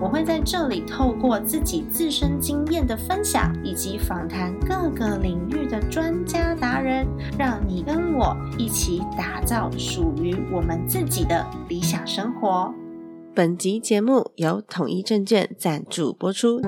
我会在这里透过自己自身经验的分享，以及访谈各个领域的专家达人，让你跟我一起打造属于我们自己的理想生活。本集节目由统一证券赞助播出。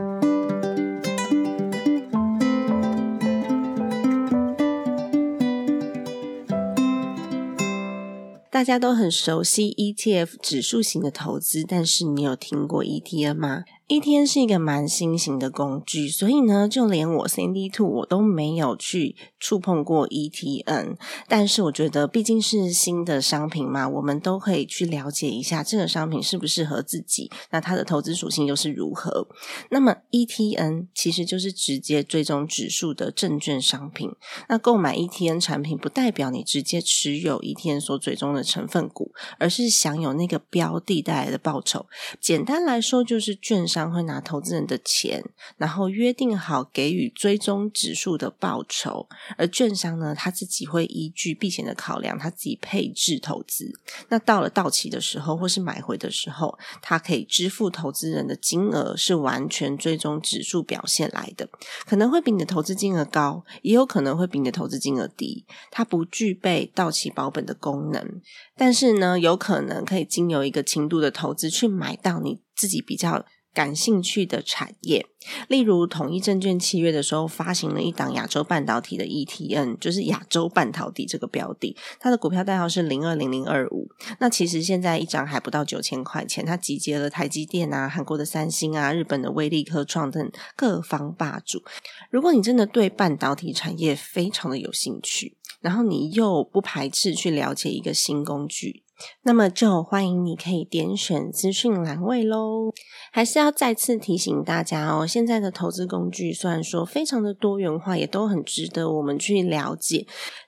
大家都很熟悉 ETF 指数型的投资，但是你有听过 ETF 吗？一天是一个蛮新型的工具，所以呢，就连我 CND Two 我都没有去触碰过 ETN。但是我觉得毕竟是新的商品嘛，我们都可以去了解一下这个商品适不适合自己，那它的投资属性又是如何。那么 ETN 其实就是直接追踪指数的证券商品。那购买 ETN 产品不代表你直接持有 ETN 所追踪的成分股，而是享有那个标的带来的报酬。简单来说，就是券商。商会拿投资人的钱，然后约定好给予追踪指数的报酬，而券商呢，他自己会依据避险的考量，他自己配置投资。那到了到期的时候，或是买回的时候，他可以支付投资人的金额是完全追踪指数表现来的，可能会比你的投资金额高，也有可能会比你的投资金额低。它不具备到期保本的功能，但是呢，有可能可以经由一个轻度的投资去买到你自己比较。感兴趣的产业，例如统一证券七月的时候发行了一档亚洲半导体的 ETN，就是亚洲半导体这个标的，它的股票代号是零二零零二五。那其实现在一张还不到九千块钱，它集结了台积电啊、韩国的三星啊、日本的威力科创等各方霸主。如果你真的对半导体产业非常的有兴趣，然后你又不排斥去了解一个新工具。那么就欢迎你可以点选资讯栏位喽。还是要再次提醒大家哦，现在的投资工具虽然说非常的多元化，也都很值得我们去了解，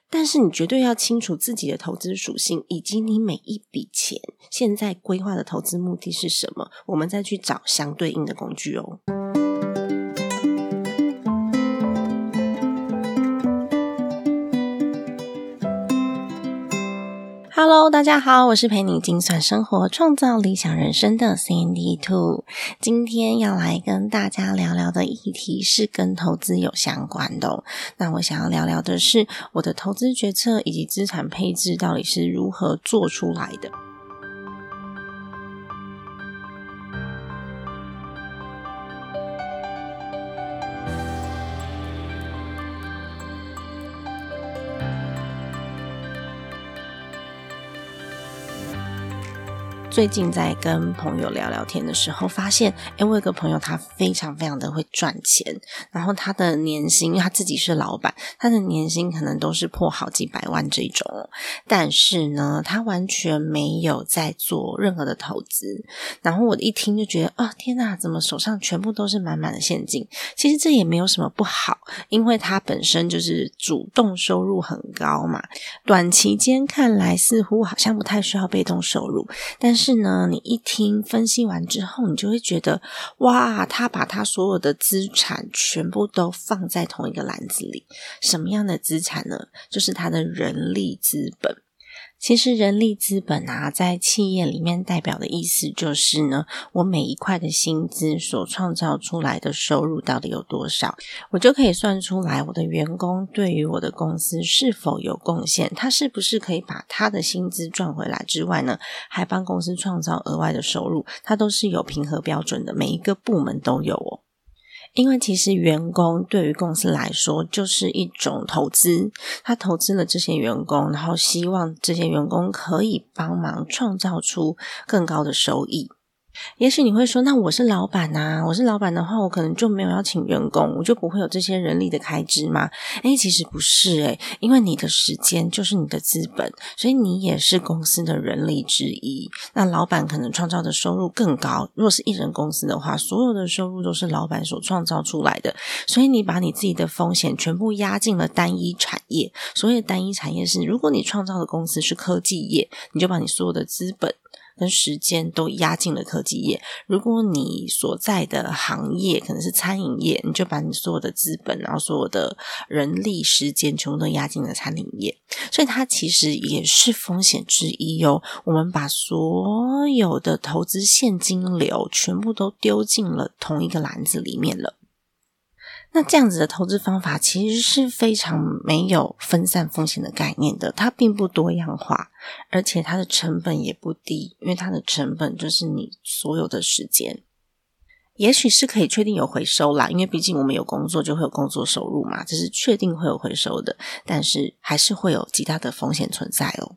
但是你绝对要清楚自己的投资属性，以及你每一笔钱现在规划的投资目的是什么，我们再去找相对应的工具哦。Hello，大家好，我是陪你精算生活、创造理想人生的 Cindy Two。今天要来跟大家聊聊的议题是跟投资有相关的。哦那我想要聊聊的是我的投资决策以及资产配置到底是如何做出来的。最近在跟朋友聊聊天的时候，发现，哎，我有个朋友，他非常非常的会赚钱，然后他的年薪，因为他自己是老板，他的年薪可能都是破好几百万这种，但是呢，他完全没有在做任何的投资。然后我一听就觉得，哦，天哪，怎么手上全部都是满满的现金？其实这也没有什么不好，因为他本身就是主动收入很高嘛，短期间看来似乎好像不太需要被动收入，但是。是呢，你一听分析完之后，你就会觉得，哇，他把他所有的资产全部都放在同一个篮子里。什么样的资产呢？就是他的人力资本。其实人力资本啊，在企业里面代表的意思就是呢，我每一块的薪资所创造出来的收入到底有多少，我就可以算出来我的员工对于我的公司是否有贡献，他是不是可以把他的薪资赚回来之外呢，还帮公司创造额外的收入，它都是有评核标准的，每一个部门都有哦。因为其实员工对于公司来说就是一种投资，他投资了这些员工，然后希望这些员工可以帮忙创造出更高的收益。也许你会说，那我是老板呐，我是老板的话，我可能就没有要请员工，我就不会有这些人力的开支吗？诶，其实不是诶，因为你的时间就是你的资本，所以你也是公司的人力之一。那老板可能创造的收入更高，若是一人公司的话，所有的收入都是老板所创造出来的，所以你把你自己的风险全部压进了单一产业。所谓单一产业是，如果你创造的公司是科技业，你就把你所有的资本。跟时间都压进了科技业。如果你所在的行业可能是餐饮业，你就把你所有的资本，然后所有的人力、时间，全部都压进了餐饮业。所以它其实也是风险之一哦。我们把所有的投资现金流全部都丢进了同一个篮子里面了。那这样子的投资方法其实是非常没有分散风险的概念的，它并不多样化，而且它的成本也不低，因为它的成本就是你所有的时间，也许是可以确定有回收啦，因为毕竟我们有工作就会有工作收入嘛，这是确定会有回收的，但是还是会有极大的风险存在哦。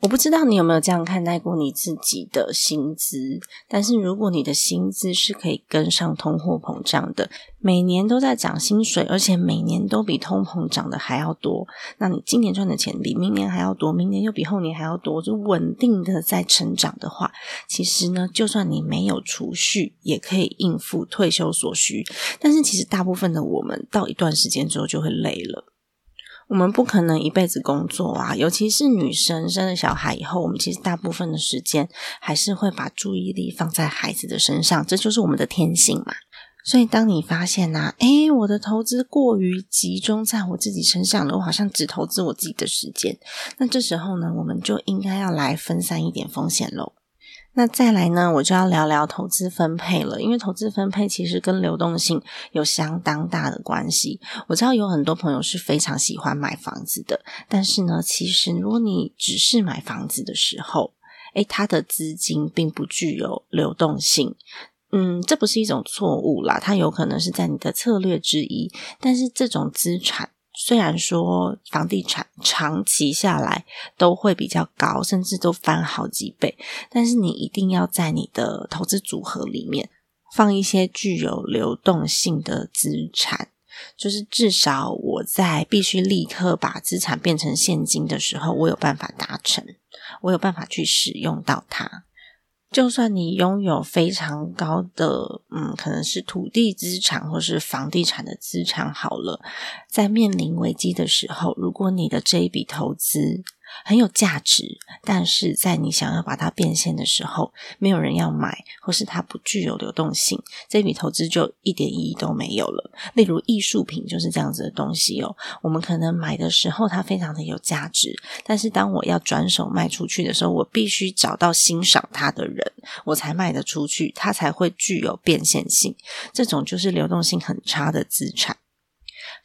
我不知道你有没有这样看待过你自己的薪资，但是如果你的薪资是可以跟上通货膨胀的，每年都在涨薪水，而且每年都比通膨涨的还要多，那你今年赚的钱比明年还要多，明年又比后年还要多，就稳定的在成长的话，其实呢，就算你没有储蓄，也可以应付退休所需。但是其实大部分的我们到一段时间之后就会累了。我们不可能一辈子工作啊，尤其是女生生了小孩以后，我们其实大部分的时间还是会把注意力放在孩子的身上，这就是我们的天性嘛。所以，当你发现呐，诶，我的投资过于集中在我自己身上了，我好像只投资我自己的时间，那这时候呢，我们就应该要来分散一点风险喽。那再来呢，我就要聊聊投资分配了，因为投资分配其实跟流动性有相当大的关系。我知道有很多朋友是非常喜欢买房子的，但是呢，其实如果你只是买房子的时候，诶，它的资金并不具有流动性。嗯，这不是一种错误啦，它有可能是在你的策略之一，但是这种资产。虽然说房地产长期下来都会比较高，甚至都翻好几倍，但是你一定要在你的投资组合里面放一些具有流动性的资产，就是至少我在必须立刻把资产变成现金的时候，我有办法达成，我有办法去使用到它。就算你拥有非常高的，嗯，可能是土地资产或是房地产的资产，好了，在面临危机的时候，如果你的这一笔投资，很有价值，但是在你想要把它变现的时候，没有人要买，或是它不具有流动性，这笔投资就一点意义都没有了。例如艺术品就是这样子的东西哦，我们可能买的时候它非常的有价值，但是当我要转手卖出去的时候，我必须找到欣赏它的人，我才卖得出去，它才会具有变现性。这种就是流动性很差的资产。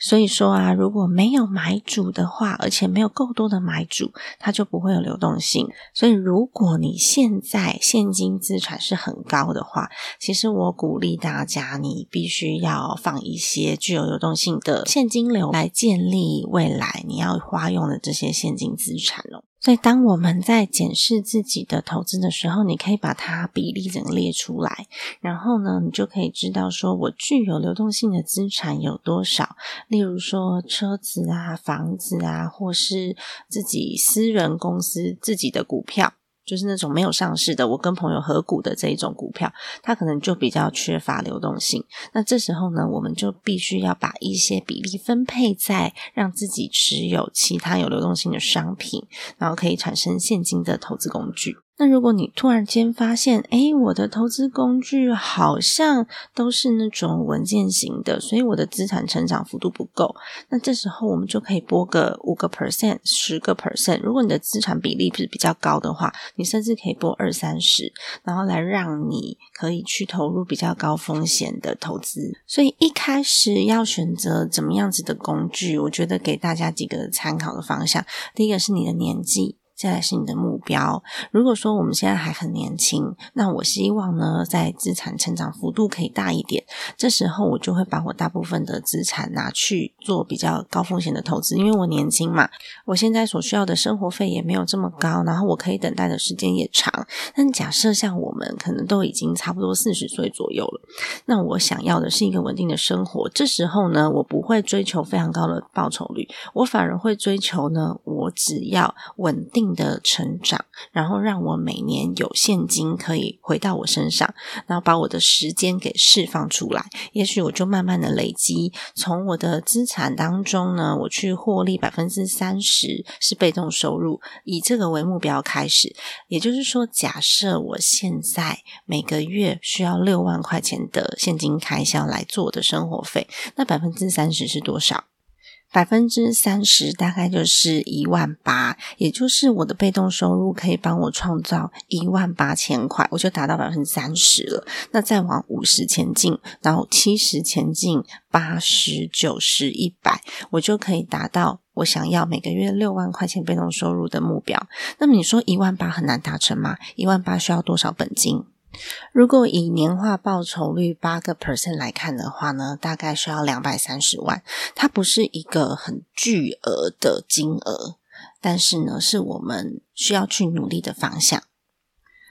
所以说啊，如果没有买主的话，而且没有够多的买主，它就不会有流动性。所以，如果你现在现金资产是很高的话，其实我鼓励大家，你必须要放一些具有流动性的现金流来建立未来你要花用的这些现金资产哦。所以，当我们在检视自己的投资的时候，你可以把它比例整个列出来，然后呢，你就可以知道说我具有流动性的资产有多少。例如说，车子啊、房子啊，或是自己私人公司自己的股票。就是那种没有上市的，我跟朋友合股的这一种股票，它可能就比较缺乏流动性。那这时候呢，我们就必须要把一些比例分配在让自己持有其他有流动性的商品，然后可以产生现金的投资工具。那如果你突然间发现，哎，我的投资工具好像都是那种稳健型的，所以我的资产成长幅度不够，那这时候我们就可以拨个五个 percent、十个 percent。如果你的资产比例是比较高的话，你甚至可以拨二三十，然后来让你可以去投入比较高风险的投资。所以一开始要选择怎么样子的工具，我觉得给大家几个参考的方向。第一个是你的年纪。再来是你的目标。如果说我们现在还很年轻，那我希望呢，在资产成长幅度可以大一点。这时候我就会把我大部分的资产拿去做比较高风险的投资，因为我年轻嘛，我现在所需要的生活费也没有这么高，然后我可以等待的时间也长。但假设像我们可能都已经差不多四十岁左右了，那我想要的是一个稳定的生活。这时候呢，我不会追求非常高的报酬率，我反而会追求呢，我只要稳定的成长，然后让我每年有现金可以回到我身上，然后把我的时间给释放出来。也许我就慢慢的累积，从我的资产当中呢，我去获利百分之三十是被动收入，以这个为目标开始。也就是说，假设我现在每个月需要六万块钱的现金开销来做的生活费，那百分之三十是多少？百分之三十大概就是一万八，也就是我的被动收入可以帮我创造一万八千块，我就达到百分之三十了。那再往五十前进，然后七十前进，八十九十一百，我就可以达到我想要每个月六万块钱被动收入的目标。那么你说一万八很难达成吗？一万八需要多少本金？如果以年化报酬率八个 percent 来看的话呢，大概需要两百三十万。它不是一个很巨额的金额，但是呢，是我们需要去努力的方向。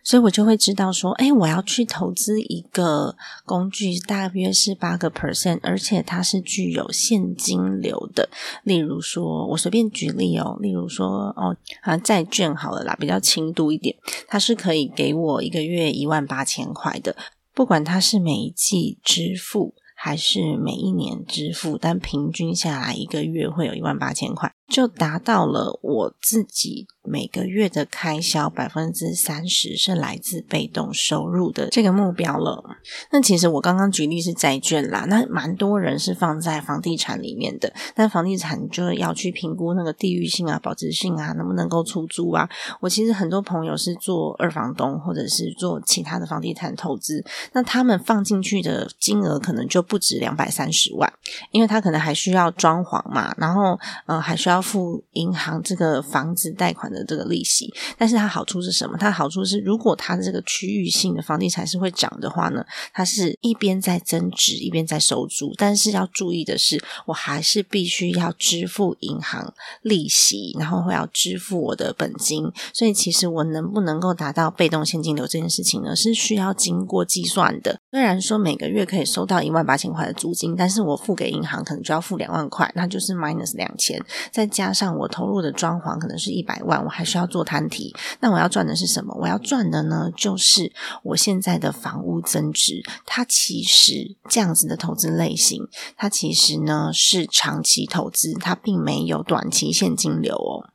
所以我就会知道说，哎，我要去投资一个工具，大约是八个 percent，而且它是具有现金流的。例如说，我随便举例哦，例如说，哦，啊，债券好了啦，比较轻度一点，它是可以给我一个月一万八千块的，不管它是每一季支付还是每一年支付，但平均下来一个月会有一万八千块。就达到了我自己每个月的开销百分之三十是来自被动收入的这个目标了。那其实我刚刚举例是债券啦，那蛮多人是放在房地产里面的，但房地产就要去评估那个地域性啊、保值性啊，能不能够出租啊。我其实很多朋友是做二房东或者是做其他的房地产投资，那他们放进去的金额可能就不止两百三十万，因为他可能还需要装潢嘛，然后呃还需要。付银行这个房子贷款的这个利息，但是它好处是什么？它好处是，如果它的这个区域性的房地产是会涨的话呢，它是一边在增值，一边在收租。但是要注意的是，我还是必须要支付银行利息，然后会要支付我的本金。所以，其实我能不能够达到被动现金流这件事情呢，是需要经过计算的。虽然说每个月可以收到一万八千块的租金，但是我付给银行可能就要付两万块，那就是 minus 两千。再加上我投入的装潢可能是一百万，我还需要做摊提。那我要赚的是什么？我要赚的呢，就是我现在的房屋增值。它其实这样子的投资类型，它其实呢是长期投资，它并没有短期现金流哦。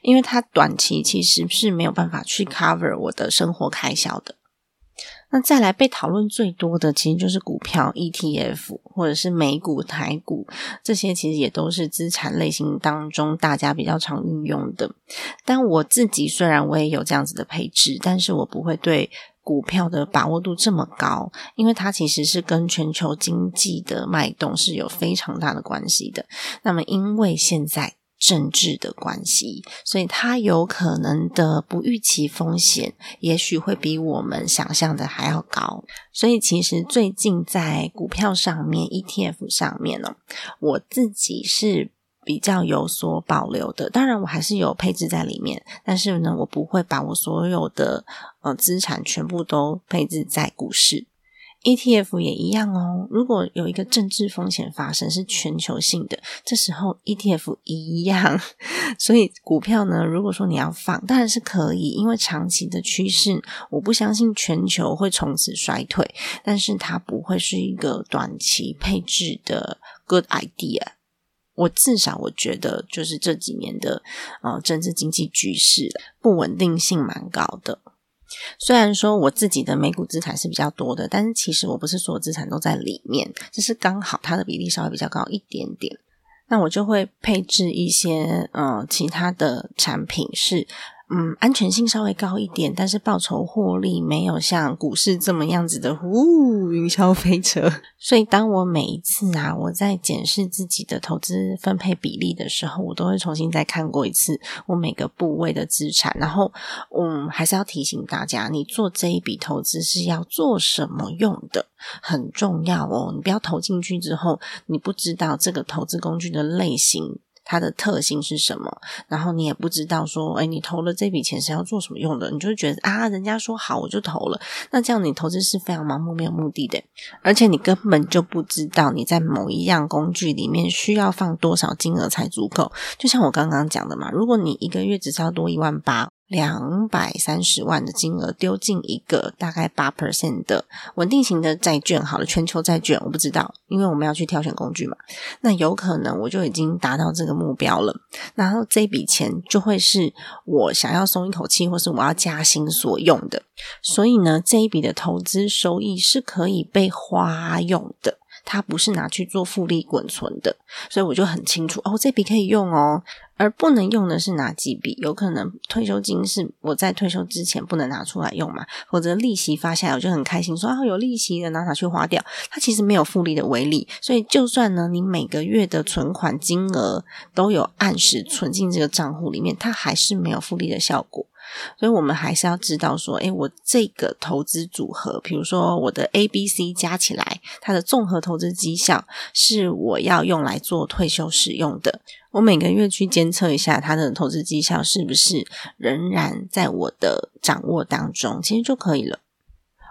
因为它短期其实是没有办法去 cover 我的生活开销的。那再来被讨论最多的，其实就是股票 ETF 或者是美股、台股这些，其实也都是资产类型当中大家比较常运用的。但我自己虽然我也有这样子的配置，但是我不会对股票的把握度这么高，因为它其实是跟全球经济的脉动是有非常大的关系的。那么因为现在。政治的关系，所以它有可能的不预期风险，也许会比我们想象的还要高。所以，其实最近在股票上面、ETF 上面呢，我自己是比较有所保留的。当然，我还是有配置在里面，但是呢，我不会把我所有的呃资产全部都配置在股市。ETF 也一样哦。如果有一个政治风险发生，是全球性的，这时候 ETF 一样。所以股票呢，如果说你要放，当然是可以，因为长期的趋势，我不相信全球会从此衰退，但是它不会是一个短期配置的 good idea。我至少我觉得，就是这几年的呃政治经济局势不稳定性蛮高的。虽然说我自己的美股资产是比较多的，但是其实我不是所有资产都在里面，只是刚好它的比例稍微比较高一点点。那我就会配置一些呃其他的产品，是嗯，安全性稍微高一点，但是报酬获利没有像股市这么样子的呼云霄飞车。所以，当我每一次啊，我在检视自己的投资分配比例的时候，我都会重新再看过一次我每个部位的资产。然后，嗯，还是要提醒大家，你做这一笔投资是要做什么用的，很重要哦。你不要投进去之后，你不知道这个投资工具的类型。它的特性是什么？然后你也不知道说，哎，你投了这笔钱是要做什么用的？你就觉得啊，人家说好我就投了，那这样你投资是非常盲目、没有目的的，而且你根本就不知道你在某一样工具里面需要放多少金额才足够。就像我刚刚讲的嘛，如果你一个月只要多一万八。两百三十万的金额丢进一个大概八 percent 的稳定型的债券，好了，全球债券我不知道，因为我们要去挑选工具嘛。那有可能我就已经达到这个目标了，然后这笔钱就会是我想要松一口气，或是我要加薪所用的。所以呢，这一笔的投资收益是可以被花用的，它不是拿去做复利滚存的。所以我就很清楚哦，这笔可以用哦。而不能用的是哪几笔？有可能退休金是我在退休之前不能拿出来用嘛？否则利息发下来，我就很开心，说啊有利息的拿拿去花掉。它其实没有复利的威力，所以就算呢你每个月的存款金额都有按时存进这个账户里面，它还是没有复利的效果。所以我们还是要知道说，诶，我这个投资组合，比如说我的 A、B、C 加起来，它的综合投资绩效是我要用来做退休使用的。我每个月去监测一下它的投资绩效是不是仍然在我的掌握当中，其实就可以了。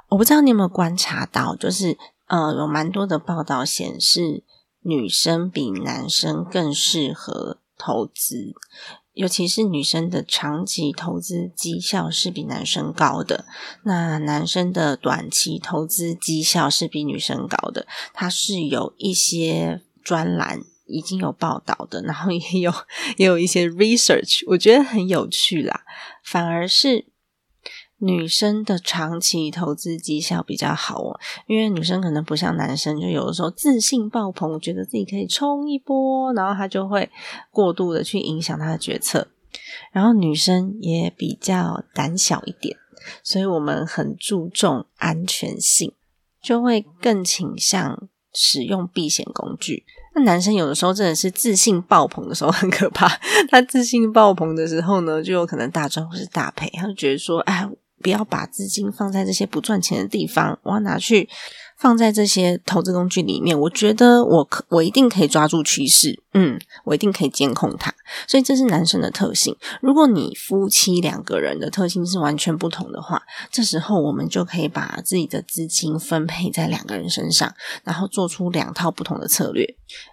我不知道你有没有观察到，就是呃，有蛮多的报道显示，女生比男生更适合投资。尤其是女生的长期投资绩效是比男生高的，那男生的短期投资绩效是比女生高的。它是有一些专栏已经有报道的，然后也有也有一些 research，我觉得很有趣啦。反而是。女生的长期投资绩效比较好哦，因为女生可能不像男生，就有的时候自信爆棚，觉得自己可以冲一波，然后他就会过度的去影响他的决策。然后女生也比较胆小一点，所以我们很注重安全性，就会更倾向使用避险工具。那男生有的时候真的是自信爆棚的时候很可怕，他自信爆棚的时候呢，就有可能大赚或是大赔，他就觉得说，哎。不要把资金放在这些不赚钱的地方，我要拿去放在这些投资工具里面。我觉得我可我一定可以抓住趋势，嗯，我一定可以监控它。所以这是男生的特性。如果你夫妻两个人的特性是完全不同的话，这时候我们就可以把自己的资金分配在两个人身上，然后做出两套不同的策略。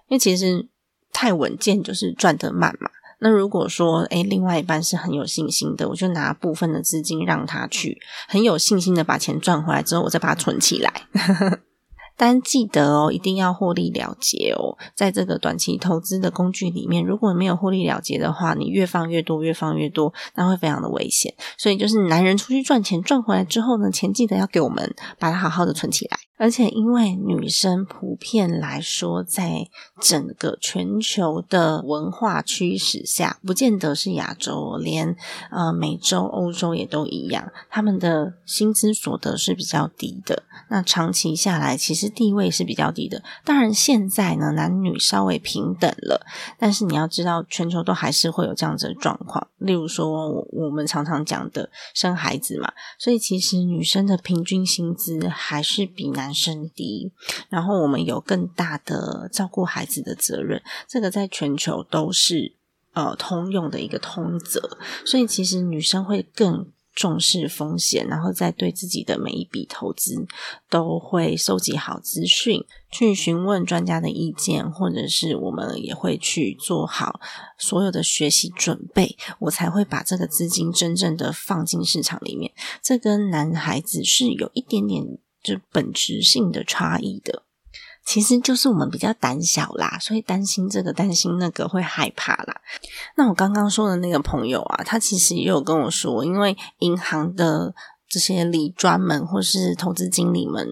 因为其实太稳健就是赚得慢嘛。那如果说，诶另外一半是很有信心的，我就拿部分的资金让他去，很有信心的把钱赚回来之后，我再把它存起来。但记得哦，一定要获利了结哦。在这个短期投资的工具里面，如果没有获利了结的话，你越放越多，越放越多，那会非常的危险。所以，就是男人出去赚钱，赚回来之后呢，钱记得要给我们，把它好好的存起来。而且，因为女生普遍来说，在整个全球的文化驱使下，不见得是亚洲，连呃美洲、欧洲也都一样，他们的薪资所得是比较低的。那长期下来，其实地位是比较低的。当然，现在呢，男女稍微平等了，但是你要知道，全球都还是会有这样子的状况。例如说，我我们常常讲的生孩子嘛，所以其实女生的平均薪资还是比。男生低，然后我们有更大的照顾孩子的责任，这个在全球都是呃通用的一个通则，所以其实女生会更。重视风险，然后再对自己的每一笔投资都会收集好资讯，去询问专家的意见，或者是我们也会去做好所有的学习准备，我才会把这个资金真正的放进市场里面。这跟男孩子是有一点点。就本质性的差异的，其实就是我们比较胆小啦，所以担心这个担心那个会害怕啦。那我刚刚说的那个朋友啊，他其实也有跟我说，因为银行的。这些理专们或是投资经理们，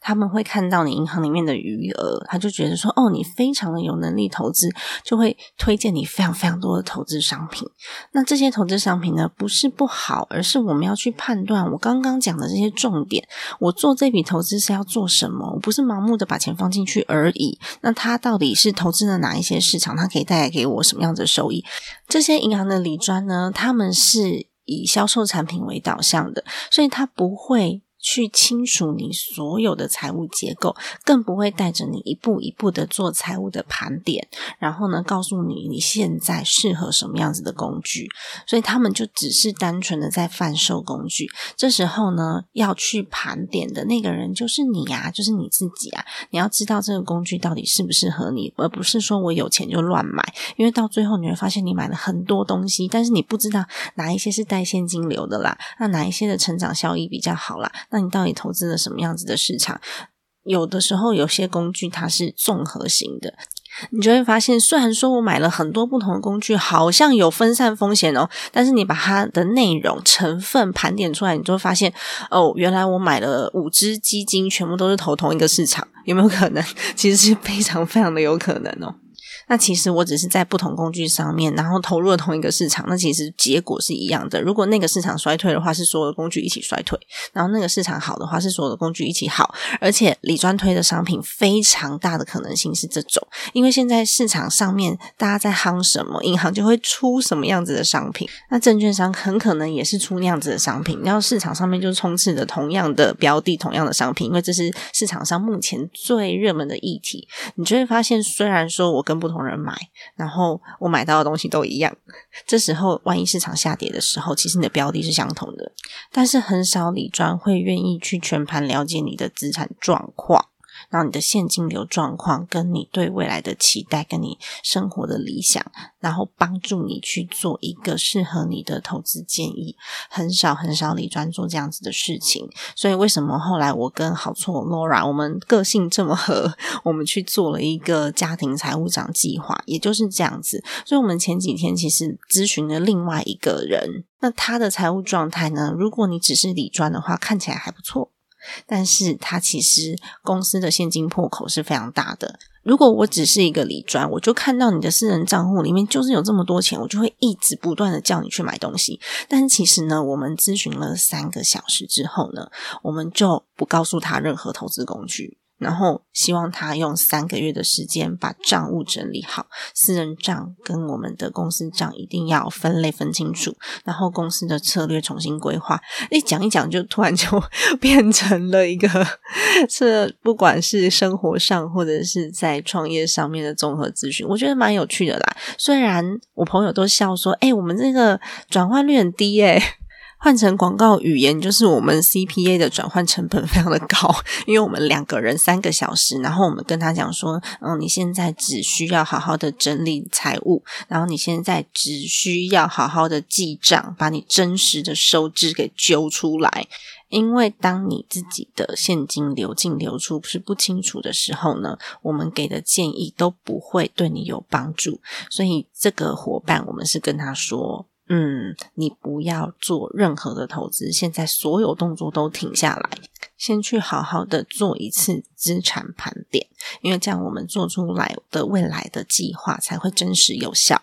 他们会看到你银行里面的余额，他就觉得说，哦，你非常的有能力投资，就会推荐你非常非常多的投资商品。那这些投资商品呢，不是不好，而是我们要去判断我刚刚讲的这些重点，我做这笔投资是要做什么？我不是盲目的把钱放进去而已。那它到底是投资了哪一些市场？它可以带来给我什么样的收益？这些银行的理专呢，他们是。以销售产品为导向的，所以它不会。去清楚你所有的财务结构，更不会带着你一步一步的做财务的盘点，然后呢，告诉你你现在适合什么样子的工具。所以他们就只是单纯的在贩售工具。这时候呢，要去盘点的那个人就是你呀，就是你自己啊。你要知道这个工具到底适不适合你，而不是说我有钱就乱买。因为到最后你会发现，你买了很多东西，但是你不知道哪一些是带现金流的啦，那哪一些的成长效益比较好啦。那你到底投资了什么样子的市场？有的时候有些工具它是综合型的，你就会发现，虽然说我买了很多不同的工具，好像有分散风险哦，但是你把它的内容成分盘点出来，你就会发现，哦，原来我买了五只基金，全部都是投同一个市场，有没有可能？其实是非常非常的有可能哦。那其实我只是在不同工具上面，然后投入了同一个市场，那其实结果是一样的。如果那个市场衰退的话，是所有的工具一起衰退；然后那个市场好的话，是所有的工具一起好。而且李专推的商品非常大的可能性是这种，因为现在市场上面大家在夯什么，银行就会出什么样子的商品。那证券商很可能也是出那样子的商品，然后市场上面就充斥着同样的标的、同样的商品，因为这是市场上目前最热门的议题。你就会发现，虽然说我跟不同同人买，然后我买到的东西都一样。这时候，万一市场下跌的时候，其实你的标的是相同的，但是很少理专会愿意去全盘了解你的资产状况。然后你的现金流状况，跟你对未来的期待，跟你生活的理想，然后帮助你去做一个适合你的投资建议。很少很少理专做这样子的事情，所以为什么后来我跟好错 Laura 我们个性这么合，我们去做了一个家庭财务长计划，也就是这样子。所以，我们前几天其实咨询了另外一个人，那他的财务状态呢？如果你只是理专的话，看起来还不错。但是它其实公司的现金破口是非常大的。如果我只是一个理专，我就看到你的私人账户里面就是有这么多钱，我就会一直不断的叫你去买东西。但其实呢，我们咨询了三个小时之后呢，我们就不告诉他任何投资工具。然后希望他用三个月的时间把账务整理好，私人账跟我们的公司账一定要分类分清楚，然后公司的策略重新规划。一讲一讲，就突然就 变成了一个，是不管是生活上或者是在创业上面的综合咨询，我觉得蛮有趣的啦。虽然我朋友都笑说：“哎，我们这个转换率很低，哎。”换成广告语言，就是我们 CPA 的转换成本非常的高，因为我们两个人三个小时，然后我们跟他讲说，嗯，你现在只需要好好的整理财务，然后你现在只需要好好的记账，把你真实的收支给揪出来，因为当你自己的现金流进流出是不清楚的时候呢，我们给的建议都不会对你有帮助，所以这个伙伴，我们是跟他说。嗯，你不要做任何的投资，现在所有动作都停下来，先去好好的做一次资产盘点，因为这样我们做出来的未来的计划才会真实有效。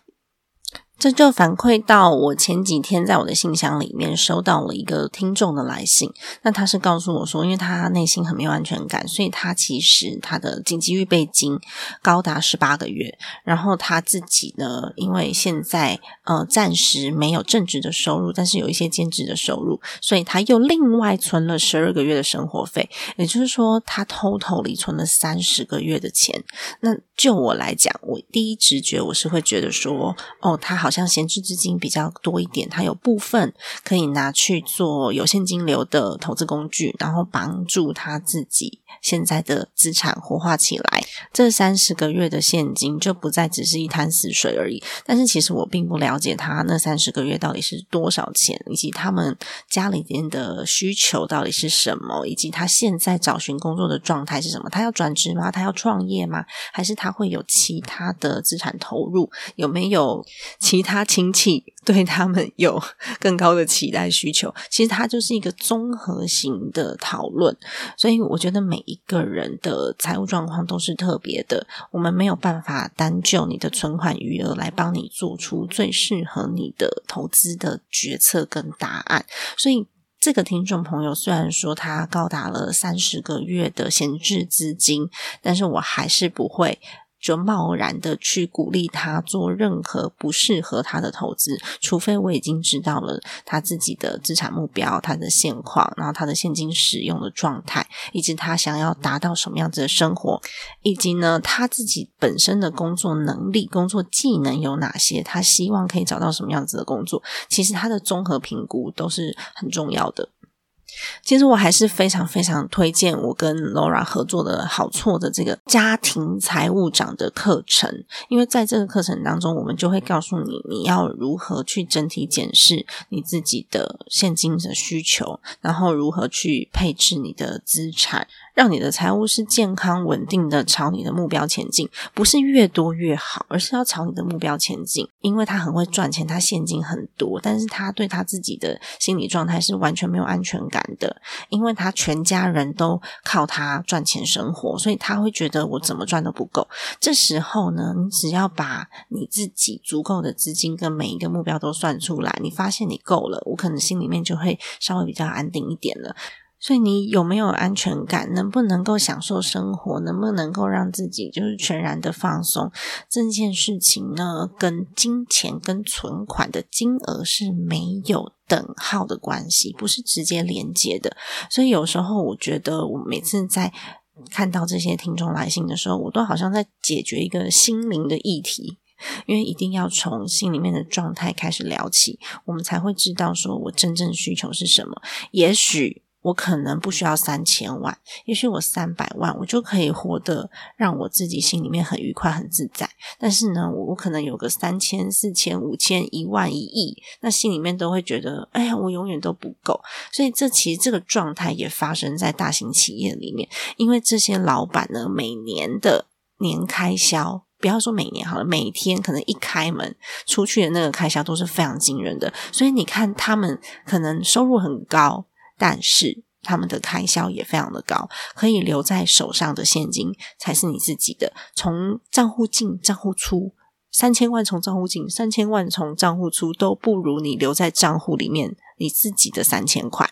这就反馈到我前几天在我的信箱里面收到了一个听众的来信，那他是告诉我说，因为他内心很没有安全感，所以他其实他的紧急预备金高达十八个月，然后他自己呢，因为现在呃暂时没有正职的收入，但是有一些兼职的收入，所以他又另外存了十二个月的生活费，也就是说他偷偷里存了三十个月的钱。那就我来讲，我第一直觉我是会觉得说，哦，他好。好像闲置资金比较多一点，它有部分可以拿去做有现金流的投资工具，然后帮助他自己现在的资产活化起来。这三十个月的现金就不再只是一滩死水而已。但是其实我并不了解他那三十个月到底是多少钱，以及他们家里边的需求到底是什么，以及他现在找寻工作的状态是什么？他要转职吗？他要创业吗？还是他会有其他的资产投入？有没有其？他亲戚对他们有更高的期待需求。其实它就是一个综合型的讨论，所以我觉得每一个人的财务状况都是特别的，我们没有办法单就你的存款余额来帮你做出最适合你的投资的决策跟答案，所以。这个听众朋友虽然说他高达了三十个月的闲置资金，但是我还是不会。就贸然的去鼓励他做任何不适合他的投资，除非我已经知道了他自己的资产目标、他的现况，然后他的现金使用的状态，以及他想要达到什么样子的生活，以及呢他自己本身的工作能力、工作技能有哪些，他希望可以找到什么样子的工作，其实他的综合评估都是很重要的。其实我还是非常非常推荐我跟 Laura 合作的好错的这个家庭财务长的课程，因为在这个课程当中，我们就会告诉你你要如何去整体检视你自己的现金的需求，然后如何去配置你的资产。让你的财务是健康稳定的，朝你的目标前进，不是越多越好，而是要朝你的目标前进。因为他很会赚钱，他现金很多，但是他对他自己的心理状态是完全没有安全感的，因为他全家人都靠他赚钱生活，所以他会觉得我怎么赚都不够。这时候呢，你只要把你自己足够的资金跟每一个目标都算出来，你发现你够了，我可能心里面就会稍微比较安定一点了。所以你有没有安全感？能不能够享受生活？能不能够让自己就是全然的放松？这件事情呢，跟金钱跟存款的金额是没有等号的关系，不是直接连接的。所以有时候我觉得，我每次在看到这些听众来信的时候，我都好像在解决一个心灵的议题，因为一定要从心里面的状态开始聊起，我们才会知道说我真正需求是什么。也许。我可能不需要三千万，也许我三百万，我就可以活得让我自己心里面很愉快、很自在。但是呢，我我可能有个三千、四千、五千、一万、一亿，那心里面都会觉得，哎呀，我永远都不够。所以，这其实这个状态也发生在大型企业里面，因为这些老板呢，每年的年开销，不要说每年好了，每天可能一开门出去的那个开销都是非常惊人的。所以，你看他们可能收入很高。但是他们的开销也非常的高，可以留在手上的现金才是你自己的。从账户进账户出，三千万从账户进，三千万从账户出，都不如你留在账户里面你自己的三千块。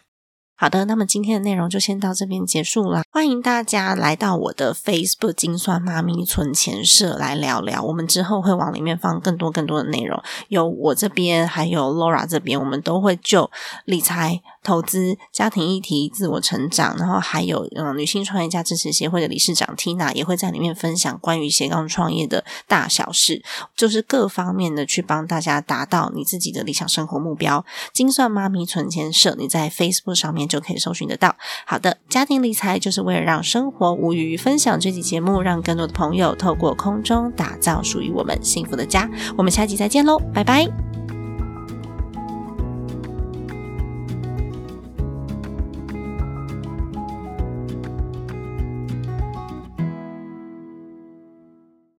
好的，那么今天的内容就先到这边结束了。欢迎大家来到我的 Facebook 精算妈咪存钱社来聊聊。我们之后会往里面放更多更多的内容，有我这边，还有 Laura 这边，我们都会就理财。投资、家庭议题、自我成长，然后还有嗯，女性创业家支持协会的理事长 Tina 也会在里面分享关于斜杠创业的大小事，就是各方面的去帮大家达到你自己的理想生活目标。精算妈咪存钱社，你在 Facebook 上面就可以搜寻得到。好的，家庭理财就是为了让生活无余，分享这期节目，让更多的朋友透过空中打造属于我们幸福的家。我们下期再见喽，拜拜。